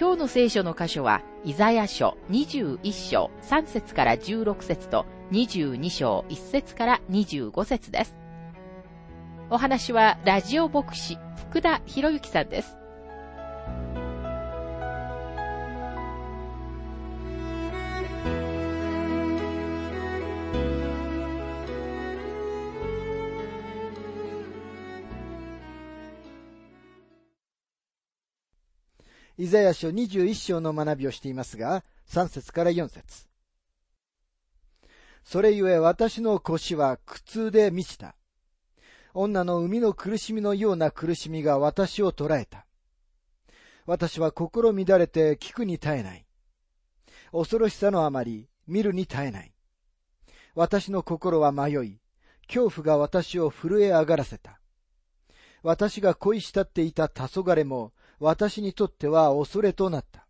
今日の聖書の箇所は、イザヤ書21章3節から16節と22章1節から25節です。お話は、ラジオ牧師、福田博之さんです。イザヤ書21章の学びをしていますが、3節から4節それゆえ私の腰は苦痛で満ちた。女の海の苦しみのような苦しみが私を捉えた。私は心乱れて聞くに耐えない。恐ろしさのあまり見るに耐えない。私の心は迷い、恐怖が私を震え上がらせた。私が恋したっていた黄昏も私にとっては恐れとなった。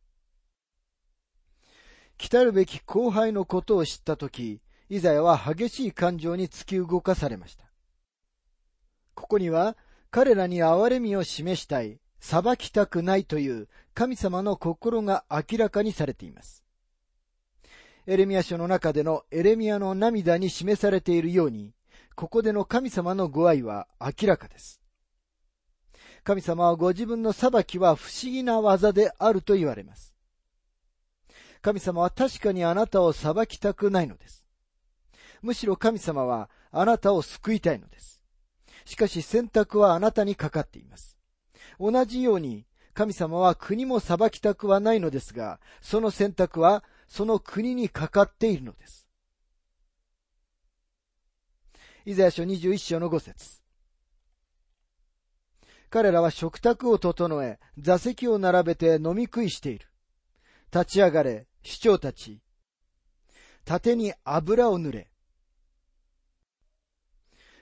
来たるべき後輩のことを知ったとき、イザヤは激しい感情に突き動かされました。ここには、彼らに憐れみを示したい、裁きたくないという神様の心が明らかにされています。エレミア書の中でのエレミアの涙に示されているように、ここでの神様のご愛は明らかです。神様はご自分の裁きは不思議な技であると言われます。神様は確かにあなたを裁きたくないのです。むしろ神様はあなたを救いたいのです。しかし選択はあなたにかかっています。同じように神様は国も裁きたくはないのですが、その選択はその国にかかっているのです。イザヤ書21章の5節彼らは食卓を整え、座席を並べて飲み食いしている。立ち上がれ、市長たち。盾に油を塗れ。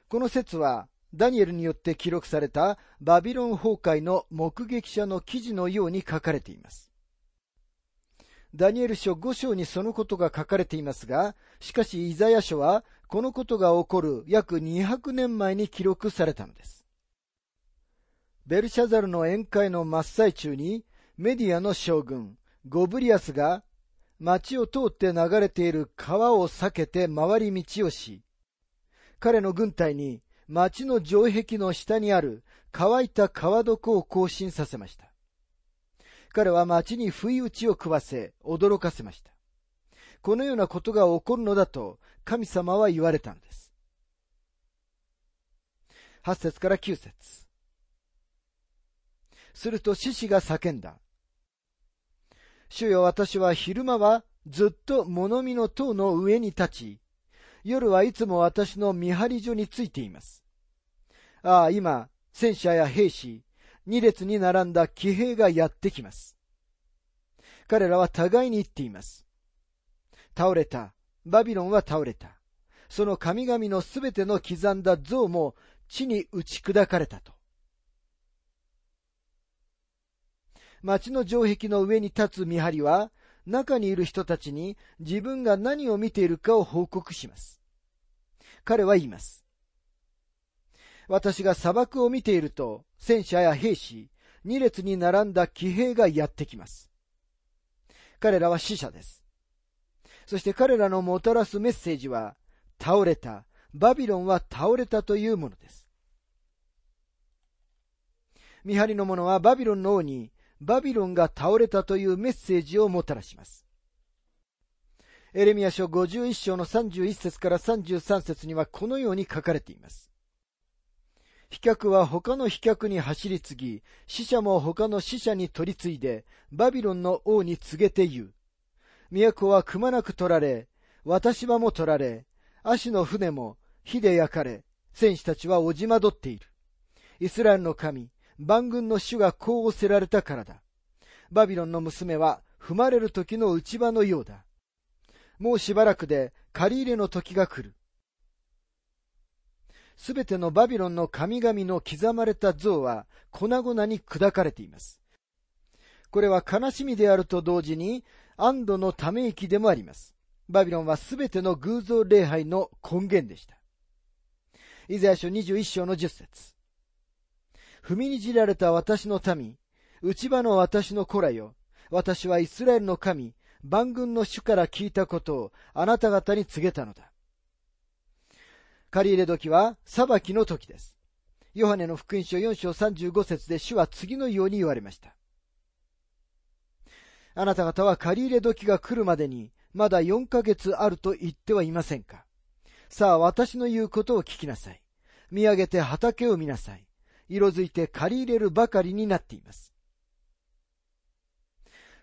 この説は、ダニエルによって記録されたバビロン崩壊の目撃者の記事のように書かれています。ダニエル書5章にそのことが書かれていますが、しかしイザヤ書はこのことが起こる約200年前に記録されたのです。ベルシャザルの宴会の真っ最中に、メディアの将軍、ゴブリアスが、町を通って流れている川を避けて回り道をし、彼の軍隊に町の城壁の下にある乾いた川床を行進させました。彼は町に不意打ちを食わせ、驚かせました。このようなことが起こるのだと神様は言われたのです。8節から9節すると獅子が叫んだ。主よ私は昼間はずっと物見の塔の上に立ち、夜はいつも私の見張り所についています。ああ、今、戦車や兵士、二列に並んだ騎兵がやってきます。彼らは互いに言っています。倒れた。バビロンは倒れた。その神々のすべての刻んだ像も地に打ち砕かれたと。町の城壁の上に立つ見張りは、中にいる人たちに自分が何を見ているかを報告します。彼は言います。私が砂漠を見ていると、戦車や兵士、二列に並んだ騎兵がやってきます。彼らは死者です。そして彼らのもたらすメッセージは、倒れた、バビロンは倒れたというものです。見張りの者はバビロンの王にバビロンが倒れたというメッセージをもたらします。エレミア書51章の31節から33節にはこのように書かれています。飛脚は他の飛脚に走り継ぎ、死者も他の死者に取り継いで、バビロンの王に告げて言う。都はくまなく取られ、私場も取られ、足の船も火で焼かれ、戦士たちはおじまどっている。イスラエルの神、万軍の主がこうおせられたからだ。バビロンの娘は踏まれる時の内場のようだ。もうしばらくで借り入れの時が来る。すべてのバビロンの神々の刻まれた像は粉々に砕かれています。これは悲しみであると同時に安堵のため息でもあります。バビロンはすべての偶像礼拝の根源でした。イザヤ書21章の10節踏みにじられた私の民、内場の私の子らよ。私はイスラエルの神、万軍の主から聞いたことをあなた方に告げたのだ。借り入れ時は裁きの時です。ヨハネの福音書4章35節で主は次のように言われました。あなた方は借り入れ時が来るまでにまだ4ヶ月あると言ってはいませんかさあ私の言うことを聞きなさい。見上げて畑を見なさい。色づいて借り入れるばかりになっています。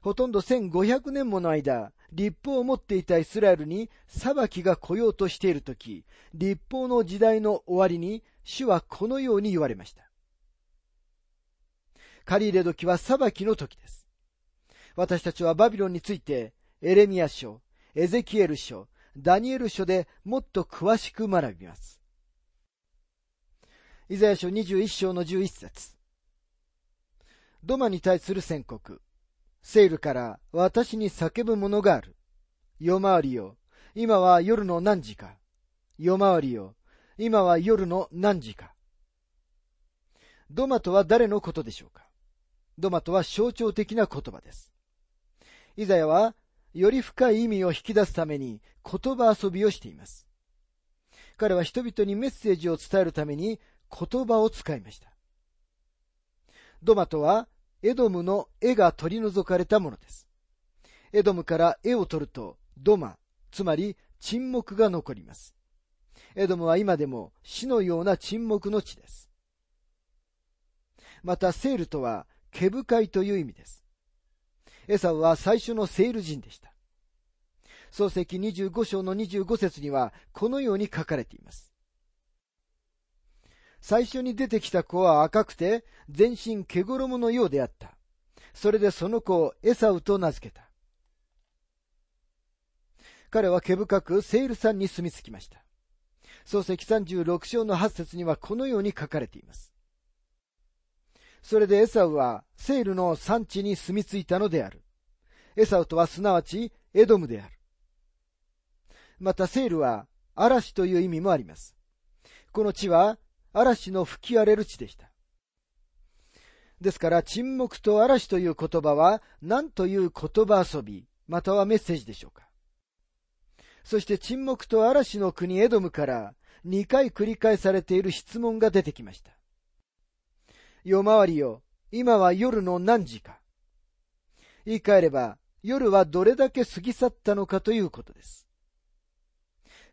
ほとんど1500年もの間、立法を持っていたイスラエルに裁きが来ようとしているとき、立法の時代の終わりに、主はこのように言われました。借り入れ時は裁きの時です。私たちはバビロンについて、エレミア書、エゼキエル書、ダニエル書でもっと詳しく学びます。イザヤ書21章の11節ドマに対する宣告。セールから私に叫ぶものがある。夜回りよ。今は夜の何時か。夜回りよ。今は夜の何時か。ドマとは誰のことでしょうかドマとは象徴的な言葉です。イザヤは、より深い意味を引き出すために言葉遊びをしています。彼は人々にメッセージを伝えるために言葉を使いました。ドマとはエドムの絵が取り除かれたものです。エドムから絵を取ると、ドマ、つまり沈黙が残ります。エドムは今でも死のような沈黙の地です。また、セールとは、毛深いという意味です。エサウは最初のセール人でした。漱石25章の25節には、このように書かれています。最初に出てきた子は赤くて、全身毛衣のようであった。それでその子をエサウと名付けた。彼は毛深くセール山に住み着きました。漱石36章の8節にはこのように書かれています。それでエサウはセールの産地に住み着いたのである。エサウとはすなわちエドムである。またセールは嵐という意味もあります。この地は嵐の吹き荒れる地でした。ですから、沈黙と嵐という言葉は何という言葉遊び、またはメッセージでしょうか。そして沈黙と嵐の国エドムから2回繰り返されている質問が出てきました。夜回りよ、今は夜の何時か。言い換えれば、夜はどれだけ過ぎ去ったのかということです。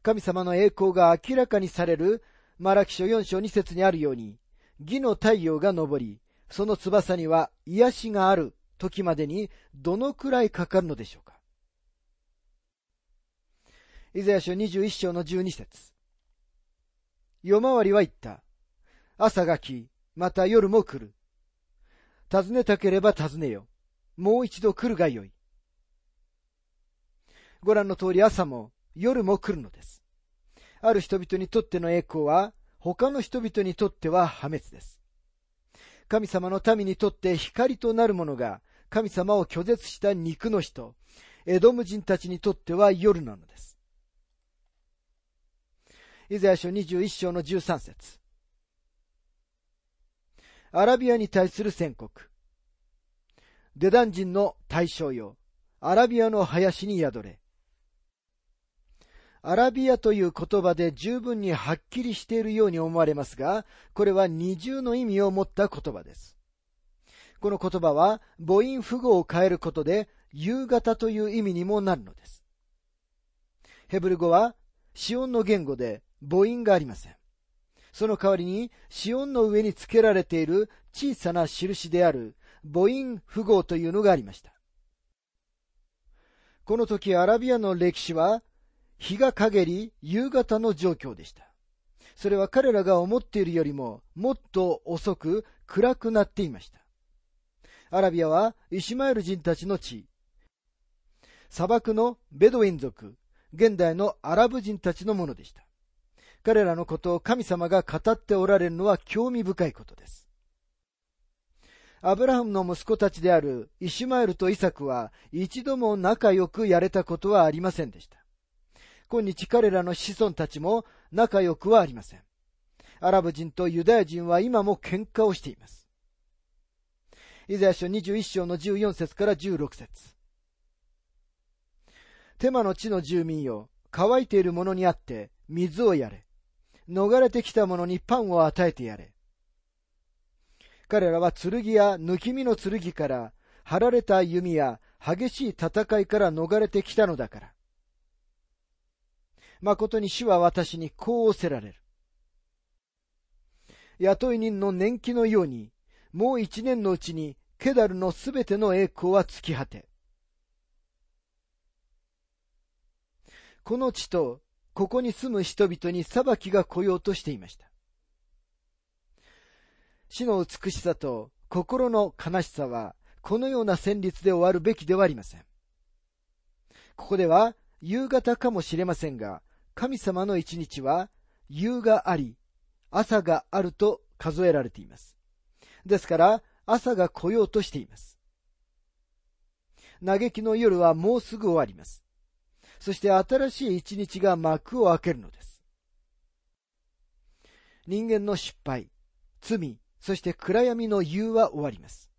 神様の栄光が明らかにされるマラキ書4章2節にあるように、義の太陽が昇り、その翼には癒しがある時までにどのくらいかかるのでしょうか？イザヤ書21章の12節夜回りは言った。朝が来、また夜も来る。尋ねたければ尋ねよ。もう一度来るがよい。ご覧の通り朝も夜も来るのです。ある人々にとっての栄光は、他の人々にとっては破滅です。神様の民にとって光となるものが、神様を拒絶した肉の人、エドム人たちにとっては夜なのです。イザヤ書21章の13節アラビアに対する宣告。デダン人の対象よ。アラビアの林に宿れ。アラビアという言葉で十分にはっきりしているように思われますが、これは二重の意味を持った言葉です。この言葉は母音符号を変えることで夕方という意味にもなるのです。ヘブル語はシオンの言語で母音がありません。その代わりにシオンの上に付けられている小さな印である母音符号というのがありました。この時アラビアの歴史は日が陰り夕方の状況でした。それは彼らが思っているよりももっと遅く暗くなっていました。アラビアはイシュマエル人たちの地、砂漠のベドウィン族、現代のアラブ人たちのものでした。彼らのことを神様が語っておられるのは興味深いことです。アブラハムの息子たちであるイシュマエルとイサクは一度も仲良くやれたことはありませんでした。今日彼らの子孫たちも仲良くはありません。アラブ人とユダヤ人は今も喧嘩をしています。イザヤ書21章の14節から16節テマの地の住民よ、乾いている者にあって水をやれ。逃れてきた者にパンを与えてやれ。彼らは剣や抜き身の剣から、張られた弓や激しい戦いから逃れてきたのだから。誠に主は私にこう仰せられる。雇い人の年季のように、もう一年のうちにケダルのすべての栄光は尽き果て。この地とここに住む人々に裁きが来ようとしていました。死の美しさと心の悲しさは、このような旋律で終わるべきではありません。ここでは、夕方かもしれませんが、神様の一日は、夕があり、朝があると数えられています。ですから、朝が来ようとしています。嘆きの夜はもうすぐ終わります。そして新しい一日が幕を開けるのです。人間の失敗、罪、そして暗闇の夕は終わります。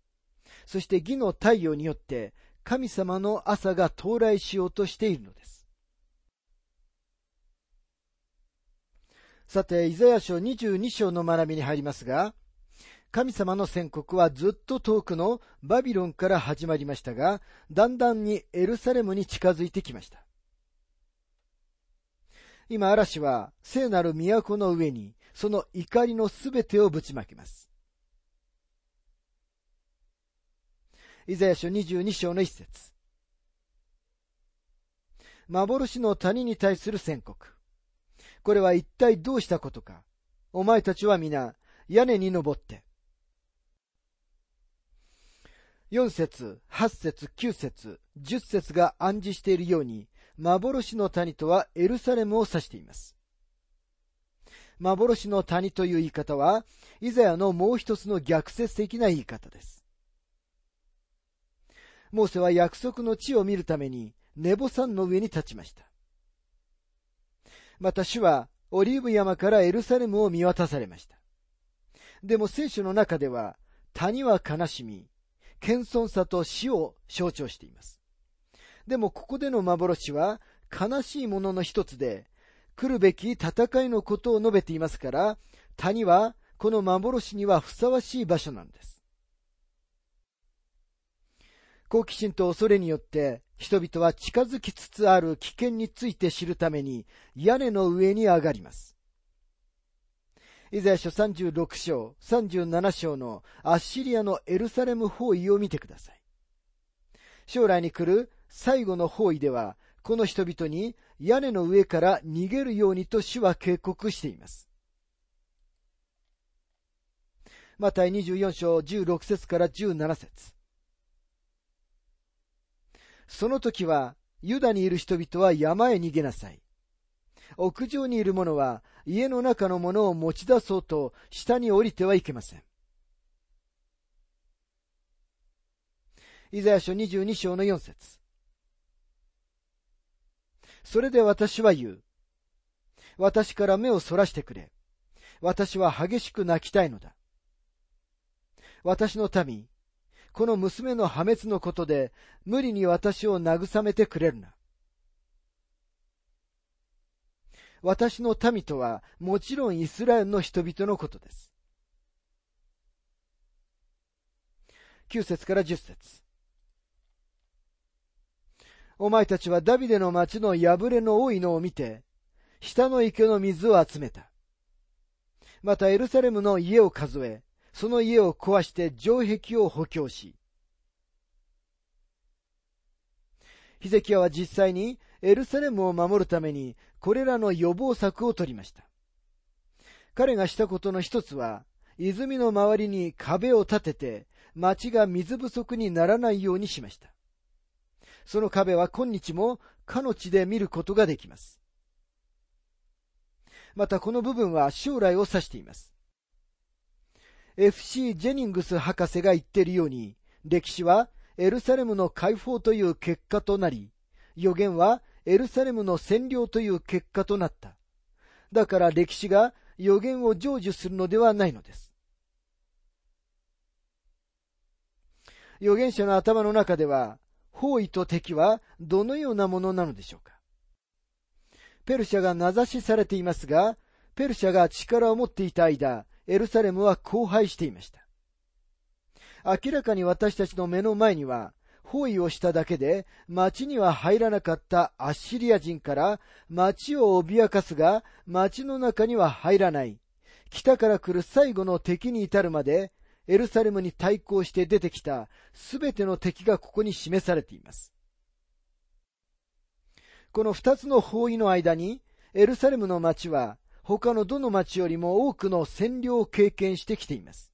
そして義の太陽によって神様の朝が到来しようとしているのです。さて、イザヤ書22章の学びに入りますが、神様の宣告はずっと遠くのバビロンから始まりましたが、だんだんにエルサレムに近づいてきました。今嵐は聖なる都の上にその怒りのすべてをぶちまきます。イザヤ書22章の一節幻の谷に対する宣告。これは一体どうしたことか。お前たちは皆屋根に登って、4節、8節、9節、10節が暗示しているように、幻の谷とはエルサレムを指しています。幻の谷という言い方は、イザヤのもう一つの逆説的な言い方です。モーセは約束の地を見るために、ネボ山の上に立ちました。また主は、オリーブ山からエルサレムを見渡されました。でも聖書の中では、谷は悲しみ、謙遜さと死を象徴しています。でもここでの幻は悲しいものの一つで、来るべき戦いのことを述べていますから、谷はこの幻にはふさわしい場所なんです。好奇心と恐れによって人々は近づきつつある危険について知るために屋根の上に上がります。イザヤ書36章、37章のアッシリアのエルサレム包囲を見てください。将来に来る最後の包囲では、この人々に屋根の上から逃げるようにと主は警告しています。また24章16節から17節その時は、ユダにいる人々は山へ逃げなさい。屋上にいる者は家の中のものを持ち出そうと下に降りてはいけません。イザヤ書22章の4節それで私は言う。私から目をそらしてくれ。私は激しく泣きたいのだ。私の民、この娘の破滅のことで無理に私を慰めてくれるな。私の民とはもちろんイスラエルの人々のことです。9節から10節お前たちはダビデの町の破れの多いのを見て、下の池の水を集めた。またエルサレムの家を数え、その家を壊して城壁を補強し、ヒゼキヤは実際にエルサレムを守るためにこれらの予防策を取りました。彼がしたことの一つは、泉の周りに壁を立てて、町が水不足にならないようにしました。その壁は今日もかの地で見ることができます。またこの部分は将来を指しています。FC ジェニングス博士が言っているように、歴史はエルサレムの解放という結果となり、予言はエルサレムの占領という結果となった。だから歴史が予言を成就するのではないのです。預言者の頭の中では、包囲と敵はどのようなものなのでしょうかペルシャが名指しされていますが、ペルシャが力を持っていた間、エルサレムは荒廃していました。明らかに私たちの目の前には、包囲をしただけで町には入らなかったアッシリア人から町を脅かすが町の中には入らない。北から来る最後の敵に至るまでエルサレムに対抗して出てきたすべての敵がここに示されています。この二つの包囲の間にエルサレムの町は他のどの町よりも多くの占領を経験してきています。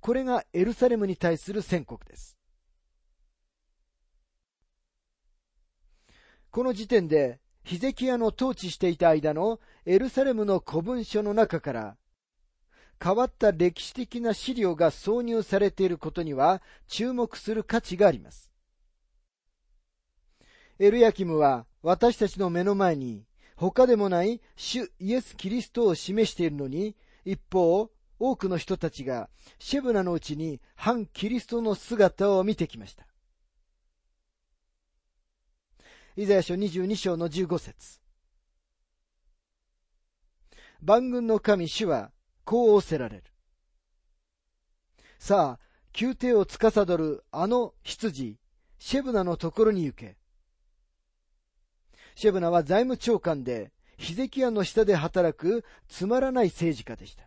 これがエルサレムに対する宣告です。この時点で、ヒゼキヤの統治していた間のエルサレムの古文書の中から、変わった歴史的な資料が挿入されていることには注目する価値があります。エルヤキムは私たちの目の前に他でもない主イエス・キリストを示しているのに、一方、多くの人たちがシェブナのうちに反キリストの姿を見てきました。イザヤ書22章の15節万軍の神主はこう仰せられる。さあ、宮廷を司るあの羊、シェブナのところに行け。シェブナは財務長官で、ヒゼキヤの下で働くつまらない政治家でした。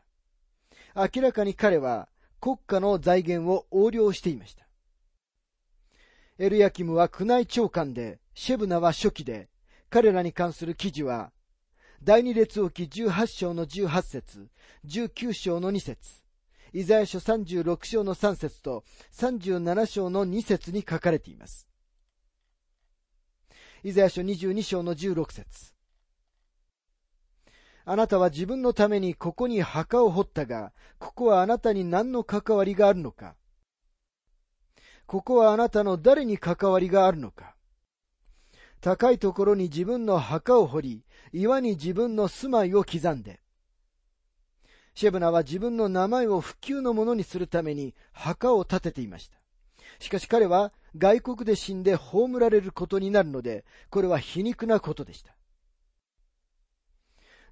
明らかに彼は国家の財源を横領していました。エルヤキムは宮内長官で、シェブナは初期で、彼らに関する記事は、第二列王記18章の18節、19章の2節、イザヤ書36章の3節と37章の2節に書かれています。イザヤ書22章の16節あなたは自分のためにここに墓を掘ったが、ここはあなたに何の関わりがあるのかここはあなたの誰に関わりがあるのか高いところに自分の墓を掘り、岩に自分の住まいを刻んで。シェブナは自分の名前を普及のものにするために墓を建てていました。しかし彼は外国で死んで葬られることになるので、これは皮肉なことでした。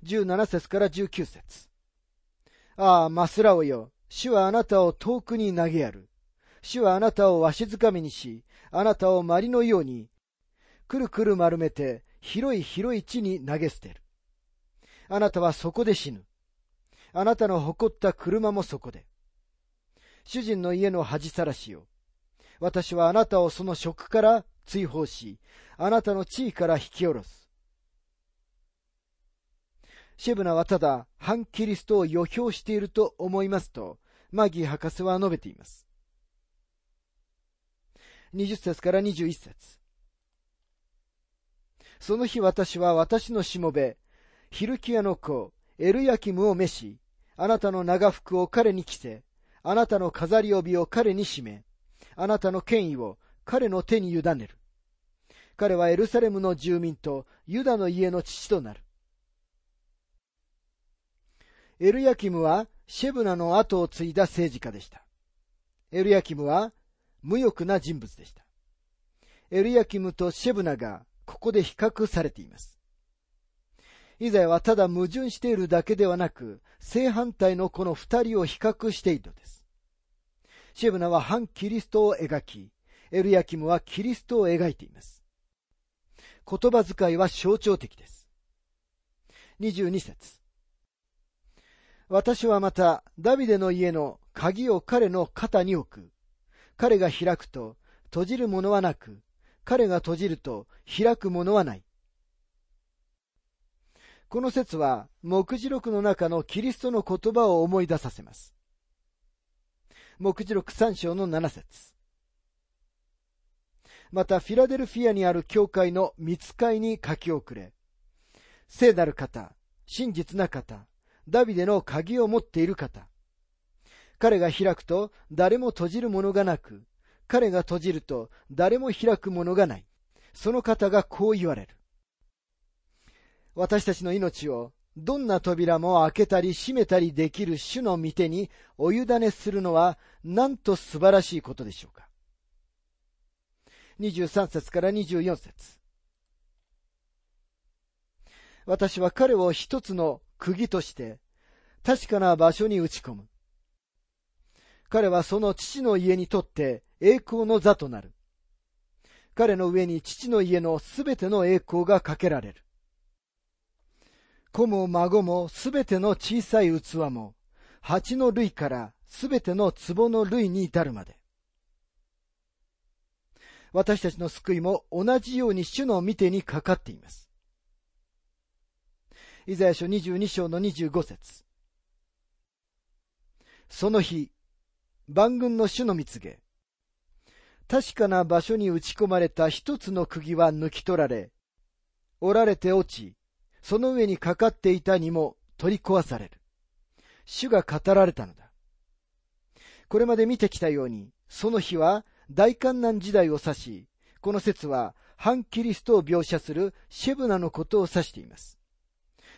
17節から19節ああ、マスラオよ。主はあなたを遠くに投げやる。主はあなたをわしづかみにし、あなたをまりのように、くるくる丸めて、広い広い地に投げ捨てる。あなたはそこで死ぬ。あなたの誇った車もそこで。主人の家の恥さらしよ。私はあなたをその職から追放し、あなたの地位から引き下ろす。シェブナはただ反キリストを予表していると思いますと、マギー博士は述べています。20節から21節その日私は私のしもべ、ヒルキアの子、エルヤキムを召し、あなたの長服を彼に着せ、あなたの飾り帯を彼に締め、あなたの権威を彼の手に委ねる。彼はエルサレムの住民とユダの家の父となる。エルヤキムはシェブナの後を継いだ政治家でした。エルヤキムは無欲な人物でした。エルヤキムとシェブナがここで比較されています。イザヤはただ矛盾しているだけではなく、正反対のこの二人を比較しているのです。シェブナは反キリストを描き、エルヤキムはキリストを描いています。言葉遣いは象徴的です。22節私はまた、ダビデの家の鍵を彼の肩に置く。彼が開くと閉じるものはなく、彼が閉じると開くものはない。この説は、目次録の中のキリストの言葉を思い出させます。目次録三章の七節またフィラデルフィアにある教会の見つかいに書き遅れ、聖なる方、真実な方、ダビデの鍵を持っている方。彼が開くと誰も閉じるものがなく、彼が閉じると誰も開くものがない。その方がこう言われる。私たちの命をどんな扉も開けたり閉めたりできる主の御手にお委ねするのはなんと素晴らしいことでしょうか。23節から24節私は彼を一つの釘として確かな場所に打ち込む。彼はその父の家にとって栄光の座となる。彼の上に父の家のすべての栄光がかけられる。子も孫もすべての小さい器も、蜂の類からすべての壺の類に至るまで。私たちの救いも同じように主の見てにかかっています。イザヤ書22章の25節その日、万軍の主の見告げ。確かな場所に打ち込まれた一つの釘は抜き取られ、折られて落ち、その上にかかっていたにも取り壊される。主が語られたのだ。これまで見てきたように、その日は大観難時代を指し、この説は反キリストを描写するシェブナのことを指しています。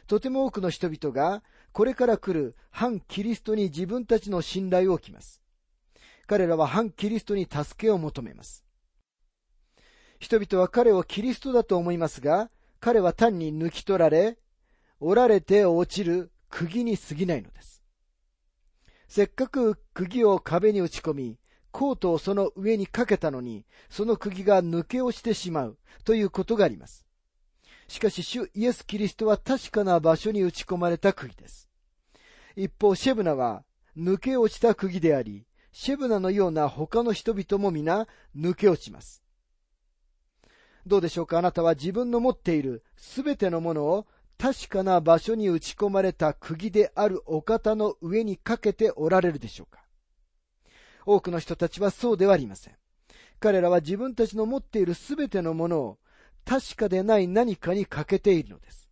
とても多くの人々がこれから来る反キリストに自分たちの信頼を置きます。彼らは反キリストに助けを求めます。人々は彼をキリストだと思いますが、彼は単に抜き取られ、折られて落ちる釘に過ぎないのです。せっかく釘を壁に打ち込み、コートをその上にかけたのに、その釘が抜け落ちてしまうということがあります。しかし、主イエス・キリストは確かな場所に打ち込まれた釘です。一方、シェブナは抜け落ちた釘であり、シェブナのような他の人々も皆抜け落ちます。どうでしょうか？あなたは自分の持っているすべてのものを確かな場所に打ち込まれた釘であるお方の上にかけておられるでしょうか？多くの人たちはそうではありません。彼らは自分たちの持っているすべてのものを確かでない何かに欠けているのです。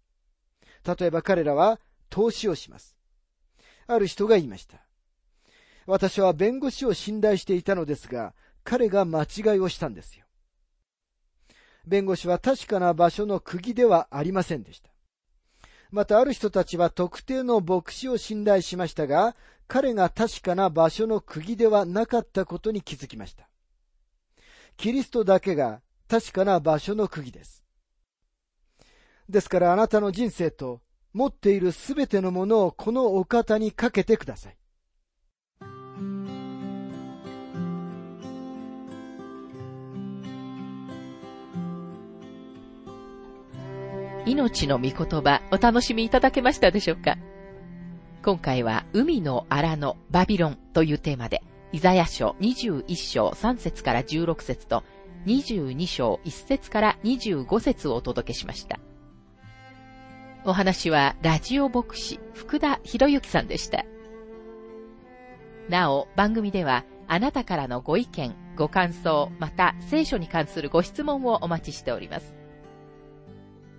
例えば彼らは投資をします。ある人が言いました。私は弁護士を信頼していたのですが、彼が間違いをしたんですよ。弁護士は確かな場所の釘ではありませんでした。またある人たちは特定の牧師を信頼しましたが、彼が確かな場所の釘ではなかったことに気づきました。キリストだけが確かな場所の釘です。ですからあなたの人生と持っているすべてのものをこのお方にかけてください。命の御言葉お楽しみいただけましたでしょうか？今回は海の荒のバビロンというテーマで、イザヤ書21章3節から16節と22章1節から25節をお届けしました。お話はラジオ牧師福田博之さんでした。なお、番組ではあなたからのご意見、ご感想、また聖書に関するご質問をお待ちしております。